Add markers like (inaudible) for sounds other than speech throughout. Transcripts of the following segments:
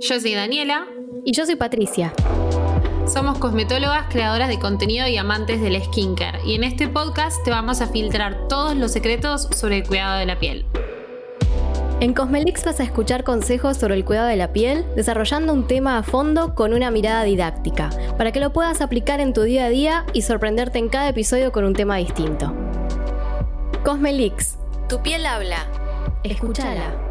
Yo soy Daniela. Y yo soy Patricia. Somos cosmetólogas, creadoras de contenido y amantes del skincare. Y en este podcast te vamos a filtrar todos los secretos sobre el cuidado de la piel. En Cosmelix vas a escuchar consejos sobre el cuidado de la piel, desarrollando un tema a fondo con una mirada didáctica, para que lo puedas aplicar en tu día a día y sorprenderte en cada episodio con un tema distinto. Cosmelix, tu piel habla. Escúchala.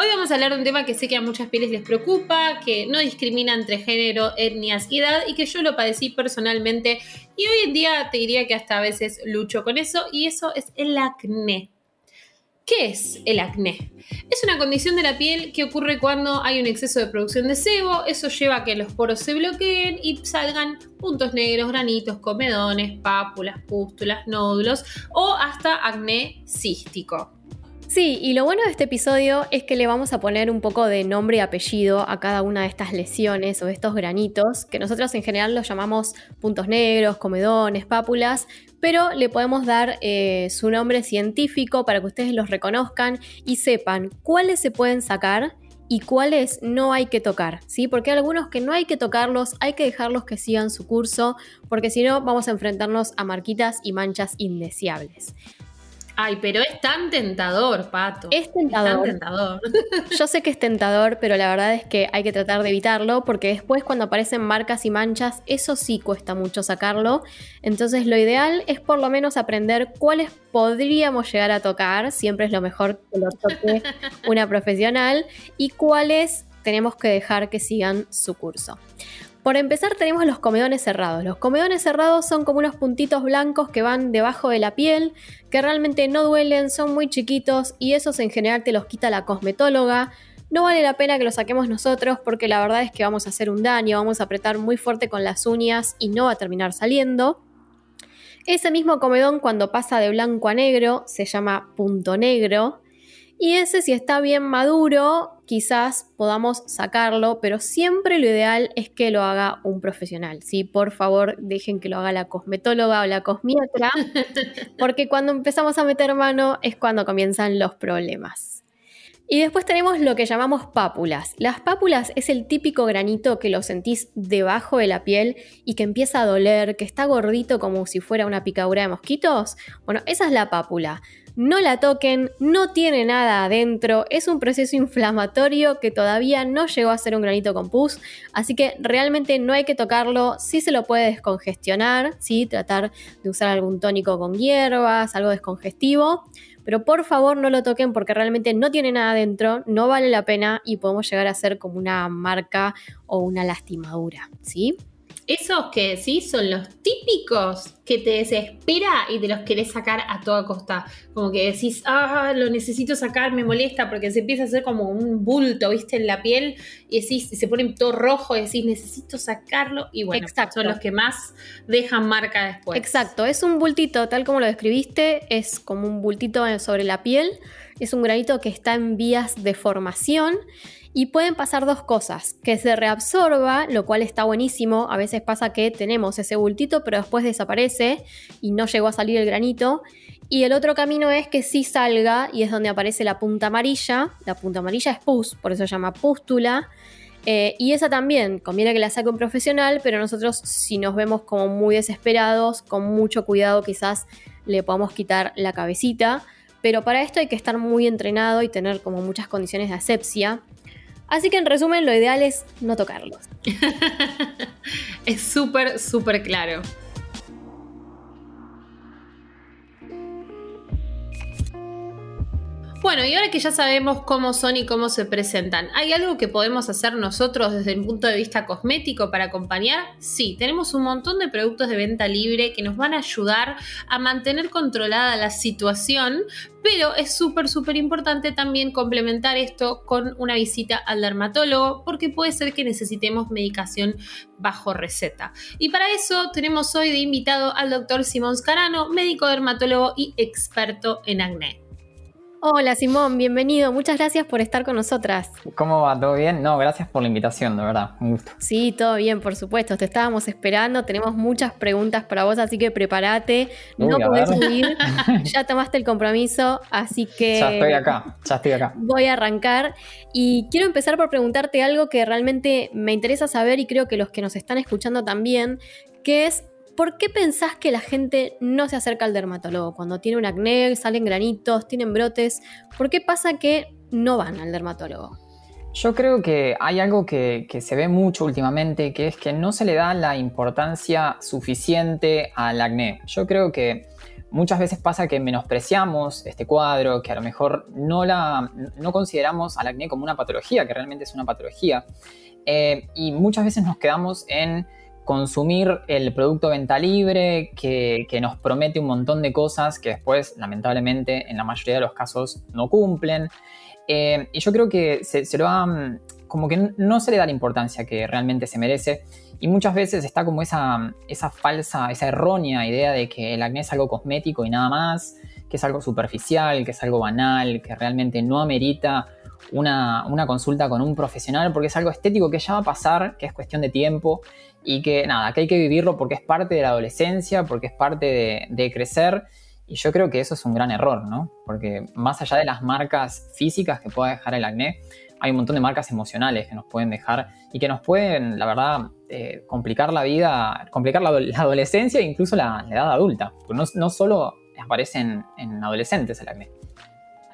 Hoy vamos a hablar de un tema que sé que a muchas pieles les preocupa, que no discrimina entre género, etnias y edad y que yo lo padecí personalmente y hoy en día te diría que hasta a veces lucho con eso y eso es el acné. ¿Qué es el acné? Es una condición de la piel que ocurre cuando hay un exceso de producción de sebo, eso lleva a que los poros se bloqueen y salgan puntos negros, granitos, comedones, pápulas, pústulas, nódulos o hasta acné cístico. Sí, y lo bueno de este episodio es que le vamos a poner un poco de nombre y apellido a cada una de estas lesiones o estos granitos, que nosotros en general los llamamos puntos negros, comedones, pápulas, pero le podemos dar eh, su nombre científico para que ustedes los reconozcan y sepan cuáles se pueden sacar y cuáles no hay que tocar, ¿sí? Porque hay algunos que no hay que tocarlos, hay que dejarlos que sigan su curso, porque si no vamos a enfrentarnos a marquitas y manchas indeseables. Ay, pero es tan tentador, Pato. Es tentador. Es tan tentador. (laughs) Yo sé que es tentador, pero la verdad es que hay que tratar de evitarlo porque después cuando aparecen marcas y manchas, eso sí cuesta mucho sacarlo. Entonces lo ideal es por lo menos aprender cuáles podríamos llegar a tocar, siempre es lo mejor que lo toque (laughs) una profesional, y cuáles tenemos que dejar que sigan su curso. Por empezar tenemos los comedones cerrados. Los comedones cerrados son como unos puntitos blancos que van debajo de la piel, que realmente no duelen, son muy chiquitos y esos en general te los quita la cosmetóloga. No vale la pena que los saquemos nosotros porque la verdad es que vamos a hacer un daño, vamos a apretar muy fuerte con las uñas y no va a terminar saliendo. Ese mismo comedón cuando pasa de blanco a negro se llama punto negro y ese si está bien maduro, quizás podamos sacarlo, pero siempre lo ideal es que lo haga un profesional. ¿sí? Por favor, dejen que lo haga la cosmetóloga o la cosmiatra, (laughs) porque cuando empezamos a meter mano es cuando comienzan los problemas. Y después tenemos lo que llamamos pápulas. Las pápulas es el típico granito que lo sentís debajo de la piel y que empieza a doler, que está gordito como si fuera una picadura de mosquitos. Bueno, esa es la pápula no la toquen, no tiene nada adentro, es un proceso inflamatorio que todavía no llegó a ser un granito con pus, así que realmente no hay que tocarlo, sí se lo puede descongestionar, ¿sí? tratar de usar algún tónico con hierbas, algo descongestivo, pero por favor no lo toquen porque realmente no tiene nada adentro, no vale la pena y podemos llegar a ser como una marca o una lastimadura, ¿sí? Esos que sí son los típicos que te desespera y te los querés sacar a toda costa. Como que decís, ah, lo necesito sacar, me molesta, porque se empieza a hacer como un bulto, viste, en la piel, y decís, se pone todo rojo, y decís, necesito sacarlo, y bueno, son los que más dejan marca después. Exacto, es un bultito, tal como lo describiste, es como un bultito sobre la piel, es un granito que está en vías de formación y pueden pasar dos cosas, que se reabsorba, lo cual está buenísimo, a veces pasa que tenemos ese bultito pero después desaparece y no llegó a salir el granito, y el otro camino es que sí salga y es donde aparece la punta amarilla, la punta amarilla es pus, por eso se llama pústula, eh, y esa también, conviene que la saque un profesional, pero nosotros si nos vemos como muy desesperados, con mucho cuidado quizás le podamos quitar la cabecita, pero para esto hay que estar muy entrenado y tener como muchas condiciones de asepsia. Así que en resumen, lo ideal es no tocarlos. (laughs) es súper, súper claro. Bueno, y ahora que ya sabemos cómo son y cómo se presentan, ¿hay algo que podemos hacer nosotros desde el punto de vista cosmético para acompañar? Sí, tenemos un montón de productos de venta libre que nos van a ayudar a mantener controlada la situación, pero es súper, súper importante también complementar esto con una visita al dermatólogo porque puede ser que necesitemos medicación bajo receta. Y para eso tenemos hoy de invitado al doctor Simón Scarano, médico dermatólogo y experto en acné. Hola Simón, bienvenido. Muchas gracias por estar con nosotras. ¿Cómo va? ¿Todo bien? No, gracias por la invitación, de verdad. Un gusto. Sí, todo bien, por supuesto. Te estábamos esperando. Tenemos muchas preguntas para vos, así que prepárate. no podés huir. (laughs) ya tomaste el compromiso, así que. Ya estoy acá, ya estoy acá. Voy a arrancar. Y quiero empezar por preguntarte algo que realmente me interesa saber y creo que los que nos están escuchando también, que es ¿por qué pensás que la gente no se acerca al dermatólogo? Cuando tiene un acné, salen granitos, tienen brotes, ¿por qué pasa que no van al dermatólogo? Yo creo que hay algo que, se ve mucho últimamente, que es que no se le da la importancia suficiente al acné. Yo creo que muchas veces pasa que menospreciamos este cuadro, que a lo mejor no, la, no consideramos al acné como una patología, que realmente es una patología. Eh, y muchas veces nos quedamos en consumir el producto venta libre que, nos promete un montón de cosas que después, lamentablemente, en la mayoría de los casos no cumplen. Eh, y yo creo que se, lo como que no se le da la importancia que realmente se merece. Y muchas veces está como esa, esa falsa, esa errónea idea de que el acné es algo cosmético y nada más, que es algo superficial, que es algo banal, que realmente no amerita una, una, consulta con un profesional porque es algo estético que ya va a pasar, que es cuestión de tiempo y que nada, que hay que vivirlo porque es parte de la adolescencia, porque es parte de, crecer. Y yo creo que eso es un gran error, ¿no? Porque más allá de las marcas físicas que pueda dejar el acné, hay un montón de marcas emocionales que nos pueden dejar y que nos pueden, la verdad, eh, complicar la vida, complicar la, adolescencia e incluso la, edad adulta. No, no solo aparecen en adolescentes el acné.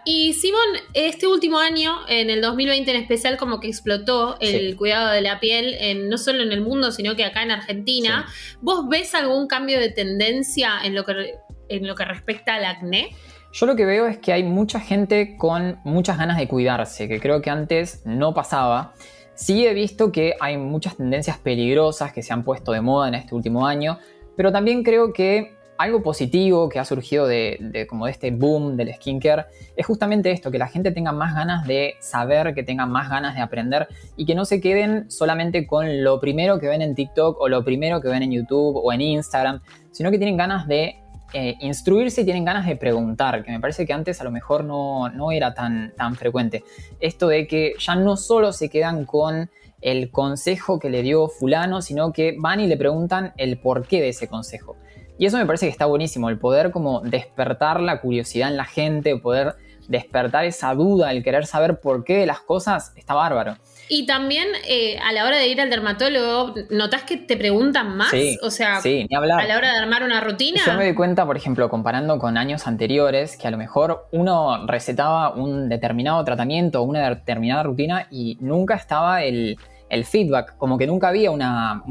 Y Simón, este último año, en el 2020 en especial, como que explotó el cuidado de la piel, en, no solo en el mundo, sino que acá en Argentina. ¿Vos ves algún cambio de tendencia en lo que, en lo que respecta al acné? Yo lo que veo es que hay mucha gente con muchas ganas de cuidarse, que creo que antes no pasaba. Sí he visto que hay muchas tendencias peligrosas que se han puesto de moda en este último año, pero también creo que algo positivo que ha surgido de, como este boom del skincare es justamente esto, que la gente tenga más ganas de saber, que tenga más ganas de aprender y que no se queden solamente con lo primero que ven en TikTok o lo primero que ven en YouTube o en Instagram, sino que tienen ganas de eh, instruirse y tienen ganas de preguntar, que me parece que antes a lo mejor no, no era tan, tan frecuente. Esto de que ya no solo se quedan con el consejo que le dio fulano, sino que van y le preguntan el porqué de ese consejo. Y eso me parece que está buenísimo, el poder como despertar la curiosidad en la gente, poder despertar esa duda, el querer saber por qué de las cosas, está bárbaro. Y también eh, a la hora de ir al dermatólogo, ¿notas que te preguntan más? o sea, a la hora de armar una rutina. Yo me doy cuenta, por ejemplo, comparando con años anteriores, que a lo mejor uno recetaba un determinado tratamiento o una determinada rutina y nunca estaba el, el feedback, como que nunca había una,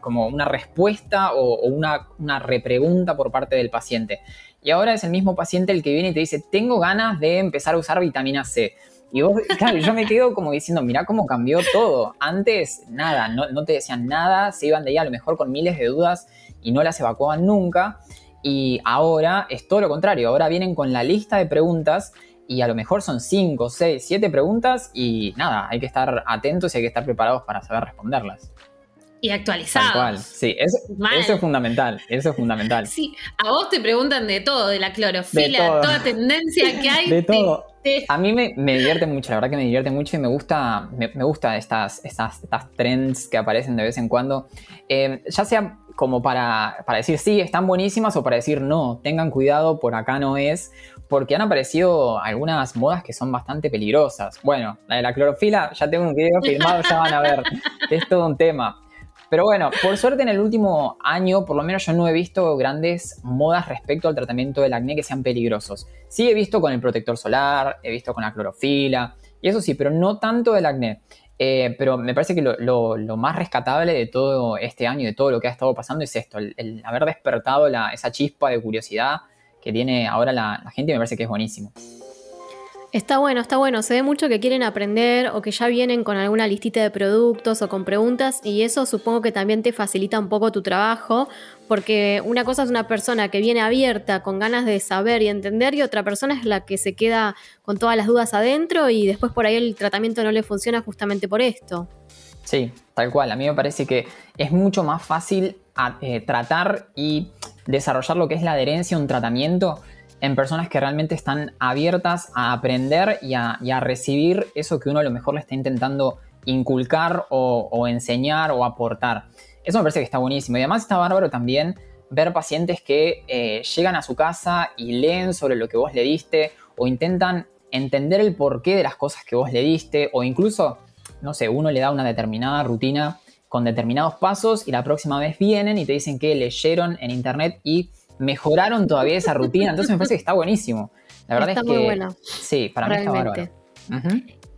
como una respuesta o, una, una, repregunta por parte del paciente. Y ahora es el mismo paciente el que viene y te dice, tengo ganas de empezar a usar vitamina C. Y vos, claro, yo me quedo como diciendo, mira cómo cambió todo. Antes, nada, no, no te decían nada, se iban de ahí a lo mejor con miles de dudas y no las evacuaban nunca. Y ahora es todo lo contrario, ahora vienen con la lista de preguntas y a lo mejor son 5, 6, 7 preguntas y nada, hay que estar atentos y hay que estar preparados para saber responderlas. Y actualizados. Tal cual, sí, eso, es fundamental, eso es fundamental. Sí, a vos te preguntan de todo, de la clorofila, de toda tendencia que hay. De todo. A mí me, divierte mucho, la verdad que me divierte mucho y me gusta, me, gusta estas, estas, estas, trends que aparecen de vez en cuando. Eh, ya sea como para, para decir sí, están buenísimas o para decir no, tengan cuidado, por acá no es porque han aparecido algunas modas que son bastante peligrosas. Bueno, la de la clorofila, ya tengo un video filmado, ya van a ver, es todo un tema. Pero bueno, por suerte en el último año, por lo menos yo no he visto grandes modas respecto al tratamiento del acné que sean peligrosos. Sí he visto con el protector solar, he visto con la clorofila, y eso sí, pero no tanto del acné. Eh, pero me parece que lo, más rescatable de todo este año de todo lo que ha estado pasando es esto, el, haber despertado esa chispa de curiosidad que tiene ahora la, gente me parece que es buenísimo. Está bueno, está bueno. Se ve mucho que quieren aprender o que ya vienen con alguna listita de productos o con preguntas y eso supongo que también te facilita un poco tu trabajo porque una cosa es una persona que viene abierta, con ganas de saber y entender y otra persona es la que se queda con todas las dudas adentro y después por ahí el tratamiento no le funciona justamente por esto. Sí, tal cual. A mí me parece que es mucho más fácil eh, tratar y desarrollar lo que es la adherencia a un tratamiento en personas que realmente están abiertas a aprender y a, recibir eso que uno a lo mejor le está intentando inculcar o, enseñar o aportar. Eso me parece que está buenísimo. Y además está bárbaro también ver pacientes que eh, llegan a su casa y leen sobre lo que vos le diste o intentan entender el porqué de las cosas que vos le diste o incluso, no sé, uno le da una determinada rutina con determinados pasos y la próxima vez vienen y te dicen que leyeron en internet y mejoraron todavía esa rutina. Entonces me parece que está buenísimo. La verdad está es muy que. Bueno, sí, para mí está bárbaro.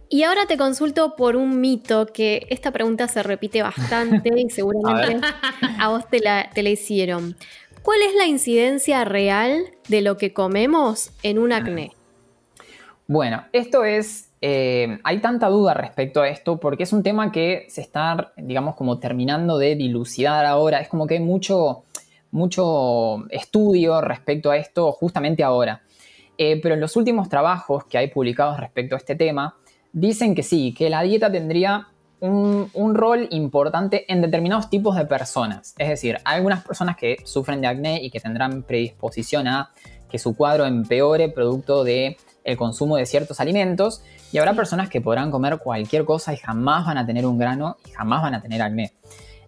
Y ahora te consulto por un mito que esta pregunta se repite bastante y seguramente (laughs) a, vos te la, te la hicieron. ¿Cuál es la incidencia real de lo que comemos en un acné? Bueno, esto es, eh, hay tanta duda respecto a esto porque es un tema que se está, digamos, como terminando de dilucidar ahora. Es como que hay mucho, mucho estudio respecto a esto justamente ahora. Eh, pero en los últimos trabajos que hay publicados respecto a este tema, dicen que sí, que la dieta tendría un, rol importante en determinados tipos de personas. Es decir, hay algunas personas que sufren de acné y que tendrán predisposición a que su cuadro empeore producto de el consumo de ciertos alimentos y habrá personas que podrán comer cualquier cosa y jamás van a tener un grano y jamás van a tener acné.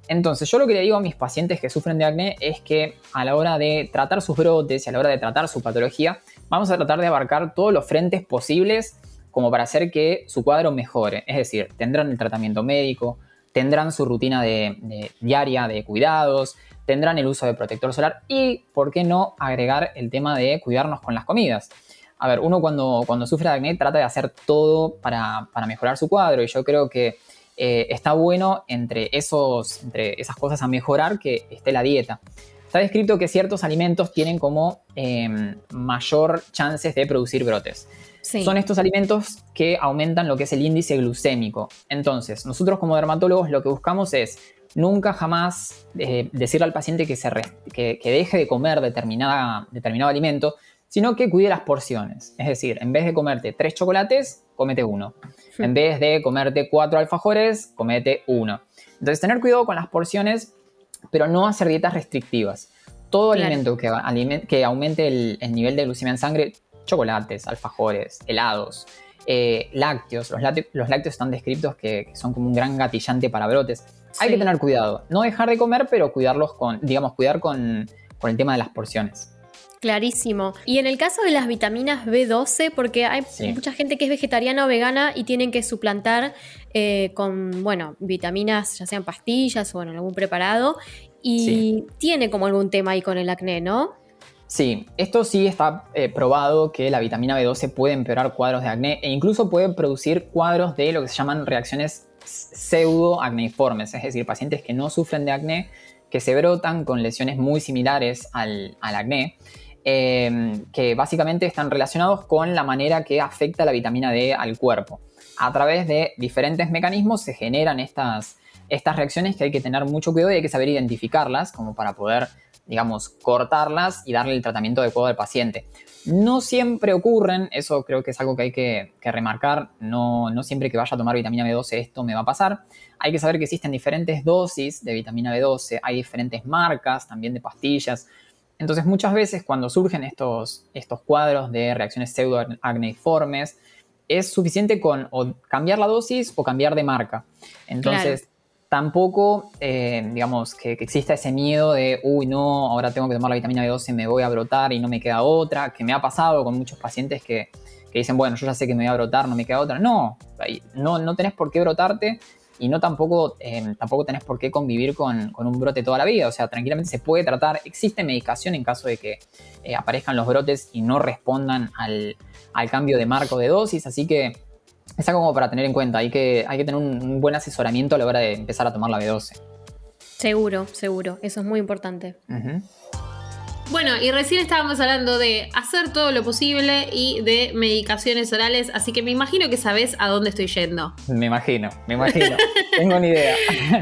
Entonces, yo lo que le digo a mis pacientes que sufren de acné es que a la hora de tratar sus brotes y a la hora de tratar su patología, vamos a tratar de abarcar todos los frentes posibles como para hacer que su cuadro mejore. Es decir, tendrán el tratamiento médico, tendrán su rutina de, diaria de cuidados, tendrán el uso de protector solar y, ¿por qué no, agregar el tema de cuidarnos con las comidas? A ver, uno cuando, cuando sufre de acné trata de hacer todo para, para mejorar su cuadro y yo creo que eh, está bueno entre, esos, entre esas cosas a mejorar que esté la dieta. Está descrito que ciertos alimentos tienen como em, mayor chances de producir brotes. Son estos alimentos que aumentan lo que es el índice glucémico. Entonces, nosotros como dermatólogos lo que buscamos es nunca jamás eh, decirle al paciente que, se que, deje de comer determinada, determinado alimento, sino que cuide las porciones. Es decir, en vez de comerte tres chocolates, comete uno. En vez de comerte cuatro alfajores, comete uno. Entonces, tener cuidado con las porciones, pero no hacer dietas restrictivas. Todo alimento que, que aumente el, nivel de glucemia en sangre, chocolates, alfajores, helados, eh, lácteos. Los, lácteos. están descritos que, son como un gran gatillante para brotes. Hay que tener cuidado. No dejar de comer, pero cuidarlos con, digamos, cuidar con, con el tema de las porciones. Clarísimo. Y en el caso de las vitaminas B12, porque hay mucha gente que es vegetariana o vegana y tienen que suplantar eh, con, bueno, vitaminas, ya sean pastillas o en algún preparado, y tiene como algún tema ahí con el acné, ¿no? Sí, esto sí está eh, probado que la vitamina B12 puede empeorar cuadros de acné e incluso puede producir cuadros de lo que se llaman reacciones pseudo acneiformes, es decir, pacientes que no sufren de acné, que se brotan con lesiones muy similares al, al acné Em, que básicamente están relacionados con la manera que afecta la vitamina D al cuerpo. A través de diferentes mecanismos se generan estas, estas reacciones que hay que tener mucho cuidado y hay que saber identificarlas como para poder, digamos, cortarlas y darle el tratamiento adecuado al paciente. No siempre ocurren, eso creo que es algo que hay que, remarcar, no, no, siempre que vaya a tomar vitamina B12 esto me va a pasar. Hay que saber que existen diferentes dosis de vitamina B12, hay diferentes marcas también de pastillas. Entonces muchas veces cuando surgen estos, estos cuadros de reacciones pseudoacneiformes, es suficiente con cambiar la dosis o cambiar de marca. Entonces tampoco, eh, digamos, que, exista ese miedo de, uy, no, ahora tengo que tomar la vitamina B12, me voy a brotar y no me queda otra, que me ha pasado con muchos pacientes que, que dicen, bueno, yo ya sé que me voy a brotar, no me queda otra. No, no, no tenés por qué brotarte y no tampoco, eh, tampoco tenés por qué convivir con, un brote toda la vida. O sea, tranquilamente se puede tratar. Existe medicación en caso de que eh, aparezcan los brotes y no respondan al, cambio de marco de dosis. Así que es algo como para tener en cuenta. Hay que, hay que tener un, buen asesoramiento a la hora de empezar a tomar la B12. Seguro, seguro. Eso es muy importante. Bueno, y recién estábamos hablando de hacer todo lo posible y de medicaciones orales, así que me imagino que sabes a dónde estoy yendo. Me imagino, me imagino. Tengo una idea.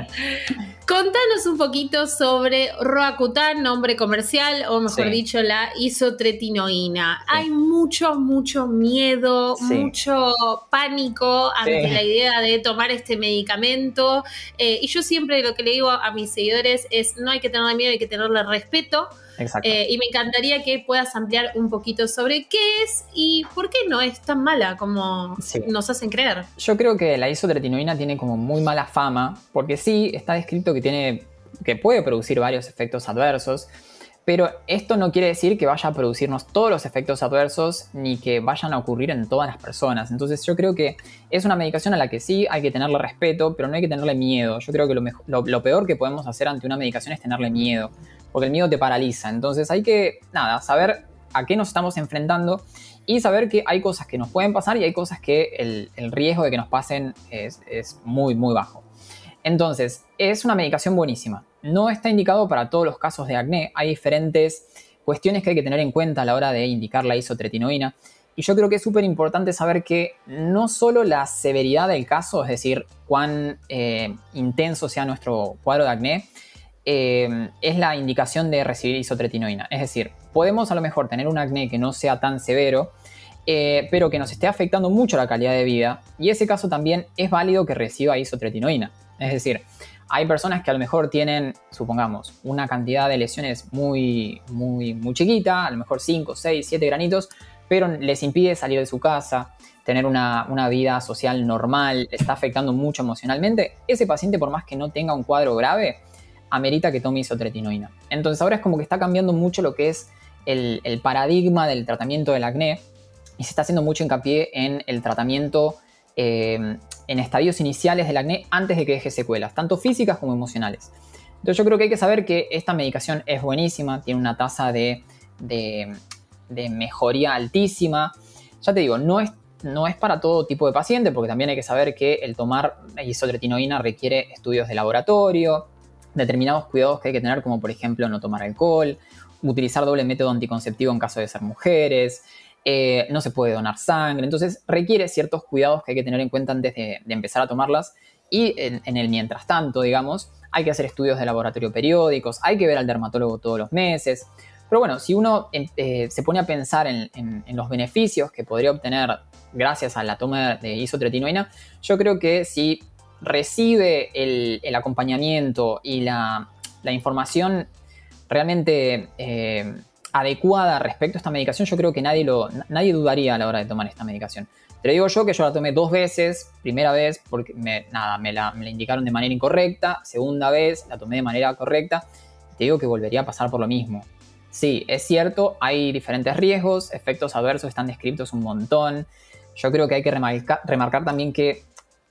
(laughs) Contanos un poquito sobre Roacutan, nombre comercial, o mejor dicho, la isotretinoína. Hay mucho, mucho miedo, mucho pánico ante la idea de tomar este medicamento. Eh, y yo siempre lo que le digo a mis seguidores es, no hay que tenerle miedo, hay que tenerle respeto Eh, y me encantaría que puedas ampliar un poquito sobre qué es y por qué no es tan mala como nos hacen creer. Yo creo que la isotretinoína tiene como muy mala fama, porque sí, está descrito que puede producir varios efectos adversos, pero esto no quiere decir que vaya a producirnos todos los efectos adversos ni que vayan a ocurrir en todas las personas. Entonces yo creo que es una medicación a la que sí hay que tenerle respeto, pero no hay que tenerle miedo. Yo creo que lo, peor que podemos hacer ante una medicación es tenerle miedo, porque el miedo te paraliza. Entonces hay que, saber a qué nos estamos enfrentando y saber que hay cosas que nos pueden pasar y hay cosas que el, riesgo de que nos pasen es, es muy, muy bajo. Entonces, es una medicación buenísima. No está indicado para todos los casos de acné. Hay diferentes cuestiones que hay que tener en cuenta a la hora de indicar la isotretinoína. Y yo creo que es súper importante saber que no solo la severidad del caso, es decir, cuán eh, intenso sea nuestro cuadro de acné, eh, es la indicación de recibir isotretinoína. Es decir, podemos a lo mejor tener un acné que no sea tan severo, eh, pero que nos esté afectando mucho la calidad de vida, y ese caso también es válido que reciba isotretinoína. Es decir, hay personas que a lo mejor tienen, supongamos, una cantidad de lesiones muy, muy, muy chiquita, a lo mejor 5, 6, 7 granitos, pero les impide salir de su casa, tener una, vida social normal, está afectando mucho emocionalmente. Ese paciente, por más que no tenga un cuadro grave, amerita que tome isotretinoína. Entonces ahora es como que está cambiando mucho lo que es el, paradigma del tratamiento del acné y se está haciendo mucho hincapié en el tratamiento eh, en estadios iniciales del acné antes de que deje secuelas, tanto físicas como emocionales. Entonces yo creo que hay que saber que esta medicación es buenísima, tiene una tasa de, mejoría altísima. Ya te digo, no es, no es para todo tipo de paciente, porque también hay que saber que el tomar isotretinoína requiere estudios de laboratorio, determinados cuidados que hay que tener, como por ejemplo no tomar alcohol, utilizar doble método anticonceptivo en caso de ser mujeres, eh, no se puede donar sangre, entonces requiere ciertos cuidados que hay que tener en cuenta antes de, empezar a tomarlas y en, el mientras tanto, digamos, hay que hacer estudios de laboratorio periódicos, hay que ver al dermatólogo todos los meses. Pero bueno, si uno eh, se pone a pensar en, los beneficios que podría obtener gracias a la toma de isotretinoína, yo creo que si recibe el, acompañamiento y la, información realmente eh, adecuada respecto a esta medicación, yo creo que nadie, lo, nadie dudaría a la hora de tomar esta medicación. Te digo yo que yo la tomé dos veces, primera vez porque me, nada, me la, indicaron de manera incorrecta, segunda vez la tomé de manera correcta, te digo que volvería a pasar por lo mismo. Sí, es cierto, hay diferentes riesgos, efectos adversos están descritos un montón. Yo creo que hay que remarcar, también que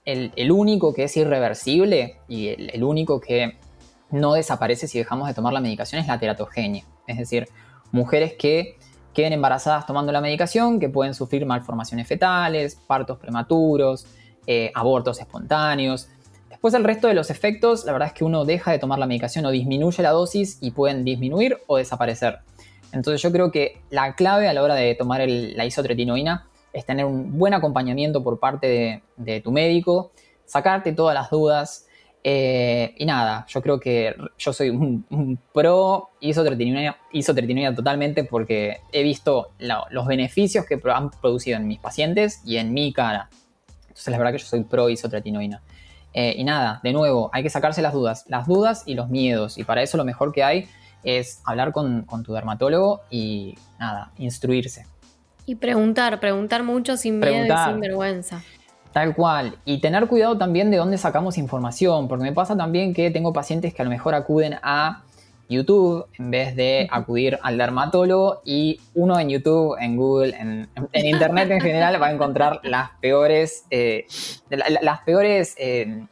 el, único que es irreversible y el, el único que no desaparece si dejamos de tomar la medicación es la teratogenia. Es decir, mujeres que queden embarazadas tomando la medicación, que pueden sufrir malformaciones fetales, partos prematuros, eh, abortos espontáneos. Después el resto de los efectos, la verdad es que uno deja de tomar la medicación o disminuye la dosis y pueden disminuir o desaparecer. Entonces yo creo que la clave a la hora de tomar la isotretinoína es tener un buen acompañamiento por parte de tu médico, sacarte todas las dudas, eh, y nada, yo creo que yo soy un, pro isotretinoína, totalmente porque he visto los beneficios que han producido en mis pacientes y en mi cara. Entonces la verdad que yo soy pro isotretinoína. Eh, y nada, de nuevo, hay que sacarse las dudas, las dudas y los miedos. Y para eso lo mejor que hay es hablar con, tu dermatólogo y nada, instruirse. Y preguntar, preguntar mucho sin miedo y sin vergüenza. Tal cual. Y tener cuidado también de dónde sacamos información, porque me pasa también que tengo pacientes que a lo mejor acuden a YouTube en vez de acudir al dermatólogo y uno en YouTube, en Google, en, Internet en general va a encontrar las peores, eh, las peores eh,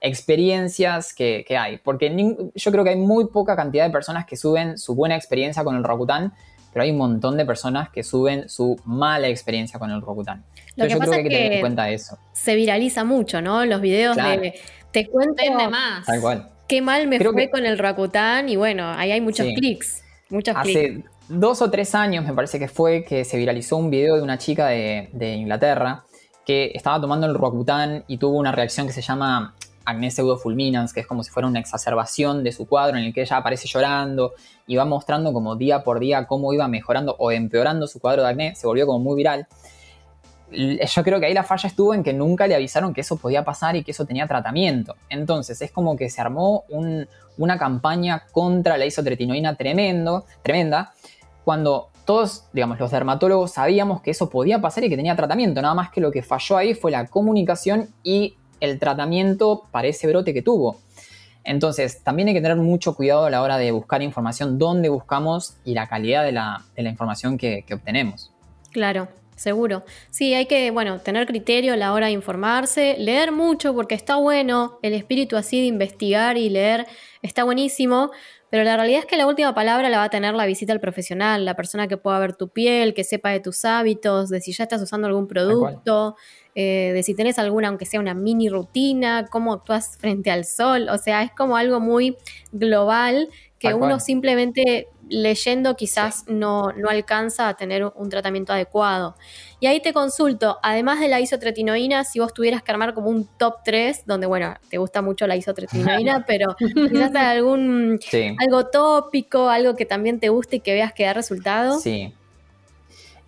experiencias que, hay. Porque yo creo que hay muy poca cantidad de personas que suben su buena experiencia con el Rokutan, pero hay un montón de personas que suben su mala experiencia con el Rokutan. Lo que pasa es que, cuenta eso. se viraliza mucho, ¿no? Los videos de te cuento de más. Tal cual. Qué mal me fue con el Rakuten y bueno, ahí hay muchos clics. Muchos Hace dos o tres años me parece que fue que se viralizó un video de una chica de, Inglaterra que estaba tomando el Roacutan y tuvo una reacción que se llama acné pseudofulminans, que es como si fuera una exacerbación de su cuadro en el que ella aparece llorando y va mostrando como día por día cómo iba mejorando o empeorando su cuadro de acné, se volvió como muy viral. yo creo que ahí la falla estuvo en que nunca le avisaron que eso podía pasar y que eso tenía tratamiento. Entonces es como que se armó una campaña contra la isotretinoína tremendo, tremenda, cuando todos, digamos, los dermatólogos sabíamos que eso podía pasar y que tenía tratamiento. Nada más que lo que falló ahí fue la comunicación y el tratamiento para ese brote que tuvo. Entonces, también hay que tener mucho cuidado a la hora de buscar información, dónde buscamos y la calidad de la, información que, que obtenemos. Claro, Seguro. Sí, hay que, bueno, tener criterio a la hora de informarse, leer mucho porque está bueno, el espíritu así de investigar y leer está buenísimo, pero la realidad es que la última palabra la va a tener la visita al profesional, la persona que pueda ver tu piel, que sepa de tus hábitos, de si ya estás usando algún producto, eh, de si tenés alguna, aunque sea una mini rutina, cómo actúas frente al sol, o sea, es como algo muy global que uno simplemente leyendo quizás no, no, alcanza a tener un tratamiento adecuado. Y ahí te consulto, además de la isotretinoína, si vos tuvieras que armar como un top 3, donde bueno, te gusta mucho la isotretinoína, (laughs) pero quizás algún algo tópico, algo que también te guste y que veas que da resultado. Sí.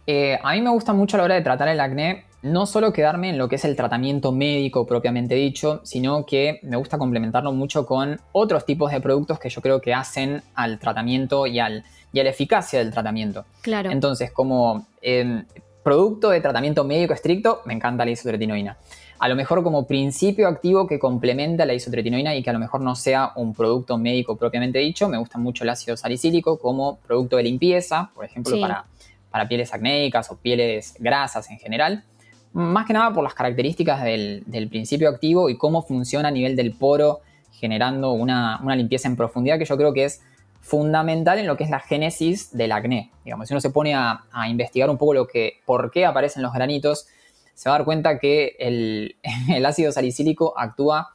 Eh, a mí me gusta mucho a la hora de tratar el acné no solo quedarme en lo que es el tratamiento médico propiamente dicho, sino que me gusta complementarlo mucho con otros tipos de productos que yo creo que hacen al tratamiento y, al, y a la eficacia del tratamiento. Claro. Entonces, como em, producto de tratamiento médico estricto, me encanta la isotretinoína. A lo mejor como principio activo que complementa la isotretinoína y que a lo mejor no sea un producto médico propiamente dicho, me gusta mucho el ácido salicílico como producto de limpieza, por ejemplo, para, para pieles acnéicas o pieles grasas en general más que nada por las características del, principio activo y cómo funciona a nivel del poro, generando una, limpieza en profundidad que yo creo que es fundamental en lo que es la génesis del acné. Digamos, si uno se pone a, investigar un poco lo que, por qué aparecen los granitos, se va a dar cuenta que el, (laughs) ácido salicílico actúa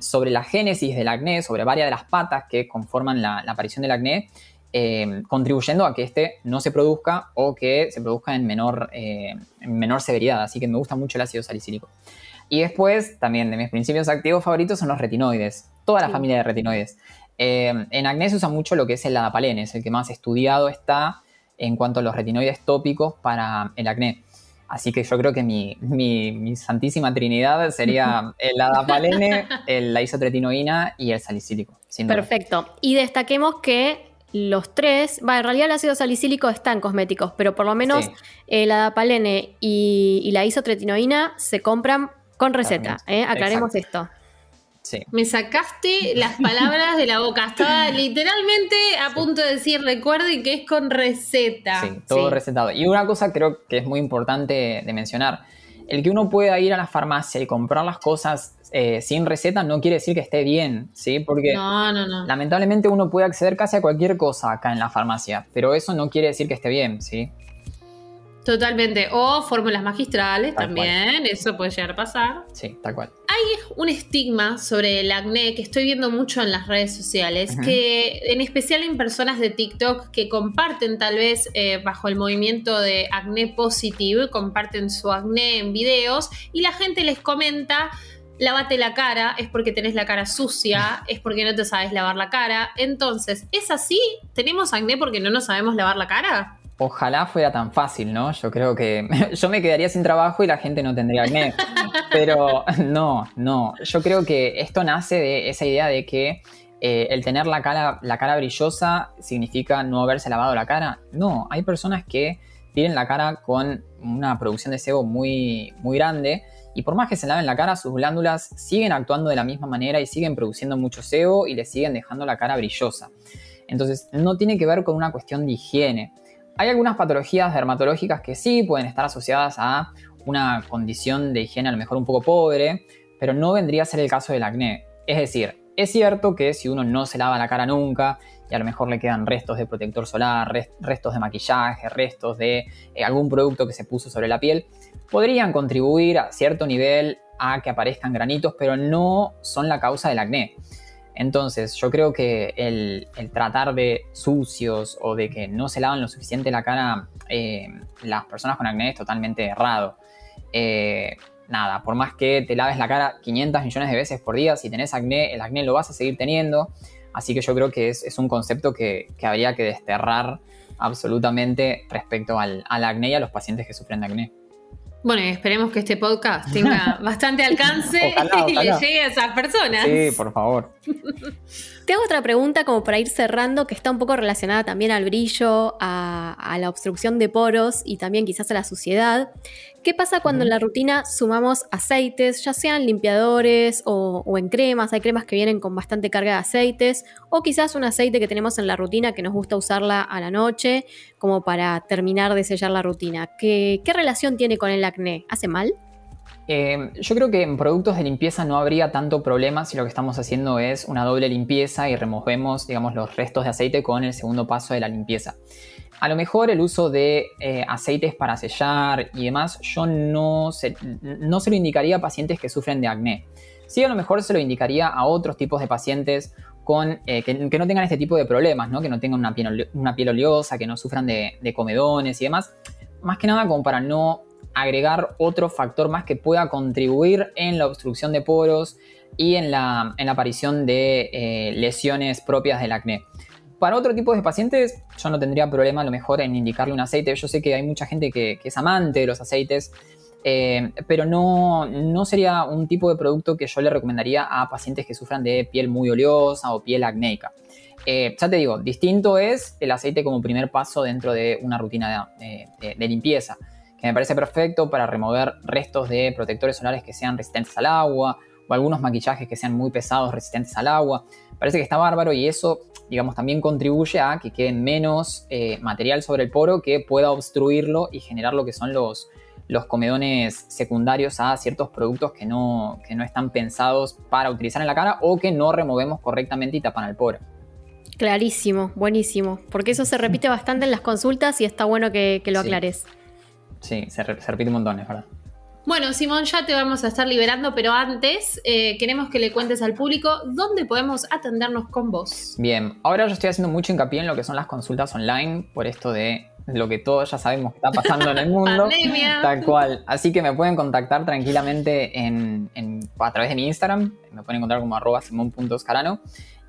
sobre la génesis del acné, sobre varias de las patas que conforman la aparición del acné, Em, contribuyendo a que este no se produzca o que se produzca en menor, eh, menor severidad. Así que me gusta mucho el ácido salicílico. Y después, también de mis principios activos favoritos son los retinoides, toda la familia de retinoides. Em, en acné se usa mucho lo que es el adapalene, es el que más estudiado está en cuanto a los retinoides tópicos para el acné. Así que yo creo que mi, santísima trinidad sería (laughs) el adapalene, la isotretinoína y el salicílico. Perfecto. Y destaquemos que los tres, va, en realidad el ácido salicílico está en cosméticos, pero por lo menos eh, la dapalene y, la isotretinoína se compran con receta. ¿eh? Aclaremos esto. Sí. Me sacaste las palabras de la boca. Estaba (laughs) literalmente a punto de decir, recuerden que es con receta. Sí, todo recetado. Y una cosa creo que es muy importante de mencionar. El que uno pueda ir a la farmacia y comprar las cosas eh, sin receta no quiere decir que esté bien, ¿sí? Porque lamentablemente uno puede acceder casi a cualquier cosa acá en la farmacia, pero eso no quiere decir que esté bien, ¿sí? Totalmente. O fórmulas magistrales también, eso puede llegar a pasar. Sí, tal cual. Hay un estigma sobre el acné que estoy viendo mucho en las redes sociales, que en especial en personas de TikTok que comparten tal vez eh, bajo el movimiento de acné positive, comparten su acné en videos y la gente les comenta lávate la cara, es porque tenés la cara sucia, (laughs) es porque no te sabes lavar la cara. Entonces, ¿es así? ¿Tenemos acné porque no nos sabemos lavar la cara? Ojalá fuera tan fácil, ¿no? Yo creo que (laughs) yo me quedaría sin trabajo y la gente no tendría acné. Pero (laughs) no, no. Yo creo que esto nace de esa idea de que eh, el tener la cara, la cara brillosa significa no haberse lavado la cara. No, hay personas que tienen la cara con una producción de sebo muy, muy grande y por más que se laven la cara, sus glándulas siguen actuando de la misma manera y siguen produciendo mucho sebo y le siguen dejando la cara brillosa. Entonces, no tiene que ver con una cuestión de higiene. Hay algunas patologías dermatológicas que sí pueden estar asociadas a una condición de higiene a lo mejor un poco pobre, pero no vendría a ser el caso del acné. Es decir, es cierto que si uno no se lava la cara nunca y a lo mejor le quedan restos de protector solar, restos de maquillaje, restos de eh, algún producto que se puso sobre la piel, podrían contribuir a cierto nivel a que aparezcan granitos, pero no son la causa del acné. Entonces, yo creo que el, tratar de sucios o de que no se lavan lo suficiente la cara eh, las personas con acné es totalmente errado. Eh, nada, por más que te laves la cara 500 millones de veces por día, si tenés acné, el acné lo vas a seguir teniendo. Así que yo creo que es, un concepto que, habría que desterrar absolutamente respecto al, al acné y a los pacientes que sufren de acné. Bueno, y esperemos que este podcast tenga (laughs) bastante alcance (laughs) y le llegue a esas personas. Sí, por favor. (laughs) Te hago otra pregunta como para ir cerrando, que está un poco relacionada también al brillo, a, la obstrucción de poros y también quizás a la suciedad. ¿Qué pasa cuando en la rutina sumamos aceites, ya sean limpiadores o, o, en cremas? Hay cremas que vienen con bastante carga de aceites, o quizás un aceite que tenemos en la rutina que nos gusta usarla a la noche, como para terminar de sellar la rutina. ¿Qué, qué relación tiene con el acné? ¿Hace mal? Eh, yo creo que en productos de limpieza no habría tanto problema si lo que estamos haciendo es una doble limpieza y removemos, digamos, los restos de aceite con el segundo paso de la limpieza. A lo mejor el uso de eh, aceites para sellar y demás, yo no se, no se lo indicaría a pacientes que sufren de acné. Sí, a lo mejor se lo indicaría a otros tipos de pacientes con, eh, que, no tengan este tipo de problemas, ¿no? que no tengan una piel, una piel oleosa, que no sufran de, comedones y demás. Más que nada como para no agregar otro factor más que pueda contribuir en la obstrucción de poros y en la, aparición de eh, lesiones propias del acné. Para otro tipo de pacientes, yo no tendría problema a lo mejor en indicarle un aceite. Yo sé que hay mucha gente que, es amante de los aceites, eh, pero no, no, sería un tipo de producto que yo le recomendaría a pacientes que sufran de piel muy oleosa o piel acnéica. Eh, ya te digo, distinto es el aceite como primer paso dentro de una rutina de limpieza que me parece perfecto para remover restos de protectores solares que sean resistentes al agua o algunos maquillajes que sean muy pesados resistentes al agua. Parece que está bárbaro y eso, digamos, también contribuye a que quede menos eh, material sobre el poro que pueda obstruirlo y generar lo que son los, los comedones secundarios a ciertos productos que no, que no están pensados para utilizar en la cara o que no removemos correctamente y tapan el poro. Clarísimo, buenísimo, porque eso se repite bastante en las consultas y está bueno que, lo aclares. Sí, se, repite un montón, es verdad. Bueno, Simón, ya te vamos a estar liberando, pero antes eh, queremos que le cuentes al público dónde podemos atendernos con vos. Bien, ahora yo estoy haciendo mucho hincapié en lo que son las consultas online, por esto de lo que todos ya sabemos que está pasando en el (laughs) mundo. Pandemia. Tal cual. Así que me pueden contactar tranquilamente en, a través de mi Instagram. Me pueden encontrar como arroba simón.escarano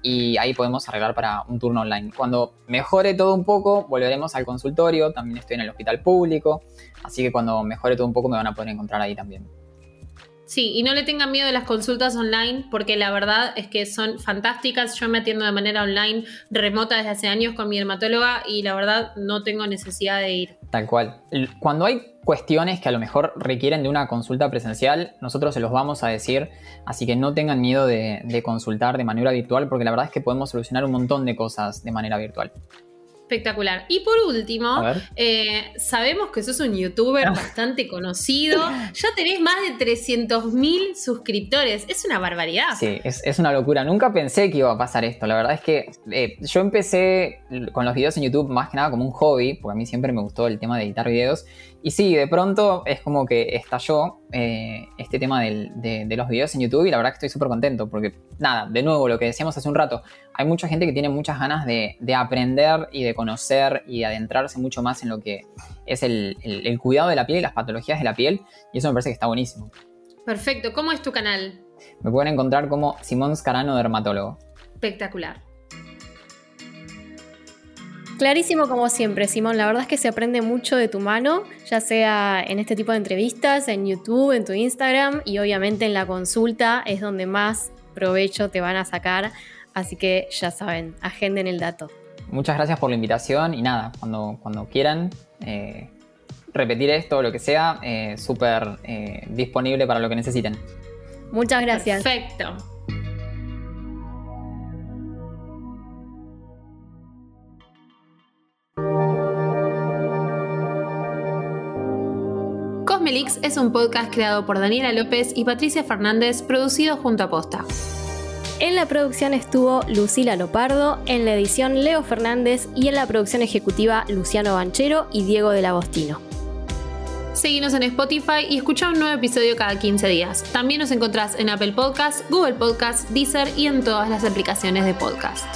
y ahí podemos arreglar para un turno online. Cuando mejore todo un poco, volveremos al consultorio, también estoy en el hospital público, así que cuando mejore todo un poco me van a poder encontrar ahí también. Sí, y no le tengan miedo de las consultas online porque la verdad es que son fantásticas. Yo me atiendo de manera online remota desde hace años con mi dermatóloga y la verdad no tengo necesidad de ir. Tal cual. Cuando hay cuestiones que a lo mejor requieren de una consulta presencial, nosotros se los vamos a decir, así que no tengan miedo de, de consultar de manera virtual porque la verdad es que podemos solucionar un montón de cosas de manera virtual. Espectacular. Y por último, eh, sabemos que sos un youtuber ah. bastante conocido. (laughs) Ya tenés más de 300.000 suscriptores. Es una barbaridad. Sí, es, una locura. Nunca pensé que iba a pasar esto. La verdad es que eh, yo empecé con los videos en YouTube más que nada como un hobby, porque a mí siempre me gustó el tema de editar videos. Y sí, de pronto es como que estalló eh, este tema de, los videos en YouTube y la verdad que estoy súper contento porque, nada, de nuevo, lo que decíamos hace un rato, hay mucha gente que tiene muchas ganas de, aprender y de conocer y de adentrarse mucho más en lo que es el, cuidado de la piel y las patologías de la piel y eso me parece que está buenísimo. Perfecto, ¿cómo es tu canal? Me pueden encontrar como Simón Scarano Dermatólogo. Espectacular. Clarísimo como siempre, Simón. La verdad es que se aprende mucho de tu mano, ya sea en este tipo de entrevistas, en YouTube, en tu Instagram y obviamente en la consulta es donde más provecho te van a sacar. Así que ya saben, agenden el dato. Muchas gracias por la invitación y nada, cuando, cuando quieran eh, repetir esto o lo que sea, eh, súper eh, disponible para lo que necesiten. Muchas gracias. Perfecto. Cosmelix es un podcast creado por Daniela López y Patricia Fernández, producido junto a Posta. En la producción estuvo Lucila Lopardo, en la edición Leo Fernández y en la producción ejecutiva Luciano Banchero y Diego del Agostino. Seguinos en Spotify y escucha un nuevo episodio cada 15 días. También nos encontrás en Apple Podcasts, Google Podcasts, Deezer y en todas las aplicaciones de podcast.